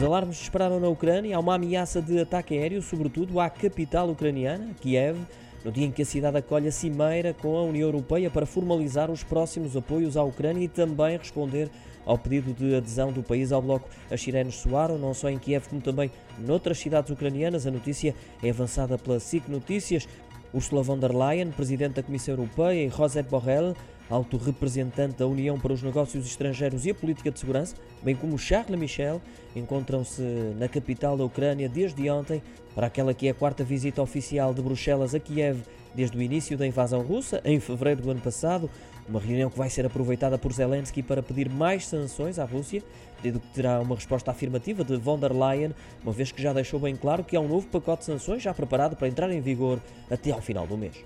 Os alarmes dispararam na Ucrânia. Há uma ameaça de ataque aéreo, sobretudo à capital ucraniana, Kiev, no dia em que a cidade acolhe a cimeira com a União Europeia para formalizar os próximos apoios à Ucrânia e também responder ao pedido de adesão do país ao bloco. As sirenes soaram, não só em Kiev, como também noutras cidades ucranianas. A notícia é avançada pela SIC Notícias. Ursula von der Leyen, presidente da Comissão Europeia, e Josep Borrell, alto representante da União para os Negócios Estrangeiros e a Política de Segurança, bem como Charles Michel, encontram-se na capital da Ucrânia desde ontem para aquela que é a quarta visita oficial de Bruxelas a Kiev desde o início da invasão russa, em fevereiro do ano passado. Uma reunião que vai ser aproveitada por Zelensky para pedir mais sanções à Rússia, pedido que terá uma resposta afirmativa de von der Leyen, uma vez que já deixou bem claro que há um novo pacote de sanções já preparado para entrar em vigor até ao final do mês.